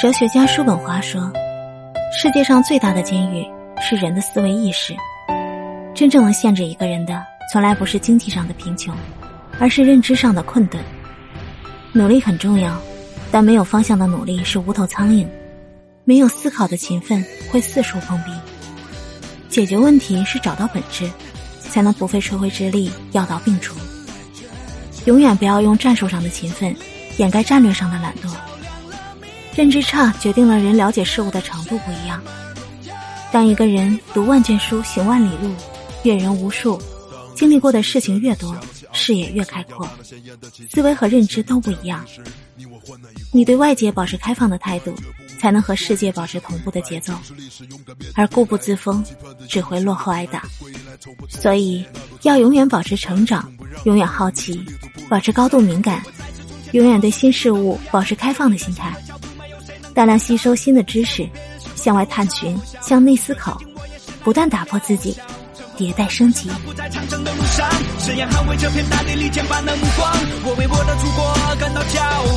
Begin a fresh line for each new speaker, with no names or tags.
哲学家叔本华说：“世界上最大的监狱是人的思维意识。真正能限制一个人的，从来不是经济上的贫穷，而是认知上的困顿。努力很重要，但没有方向的努力是无头苍蝇；没有思考的勤奋会四处碰壁。解决问题是找到本质，才能不费吹灰之力药到病除。永远不要用战术上的勤奋掩盖战略上的懒惰。”认知差决定了人了解事物的程度不一样。当一个人读万卷书行万里路，阅人无数，经历过的事情越多，视野越开阔，思维和认知都不一样。你对外界保持开放的态度，才能和世界保持同步的节奏。而固步自封，只会落后挨打。所以，要永远保持成长，永远好奇，保持高度敏感，永远对新事物保持开放的心态。大量吸收新的知识，向外探寻，向内思考，不断打破自己，迭代升级。不在长征的路上，誓言捍卫这片大地里肩膀的目光。我为我的祖国感到骄傲，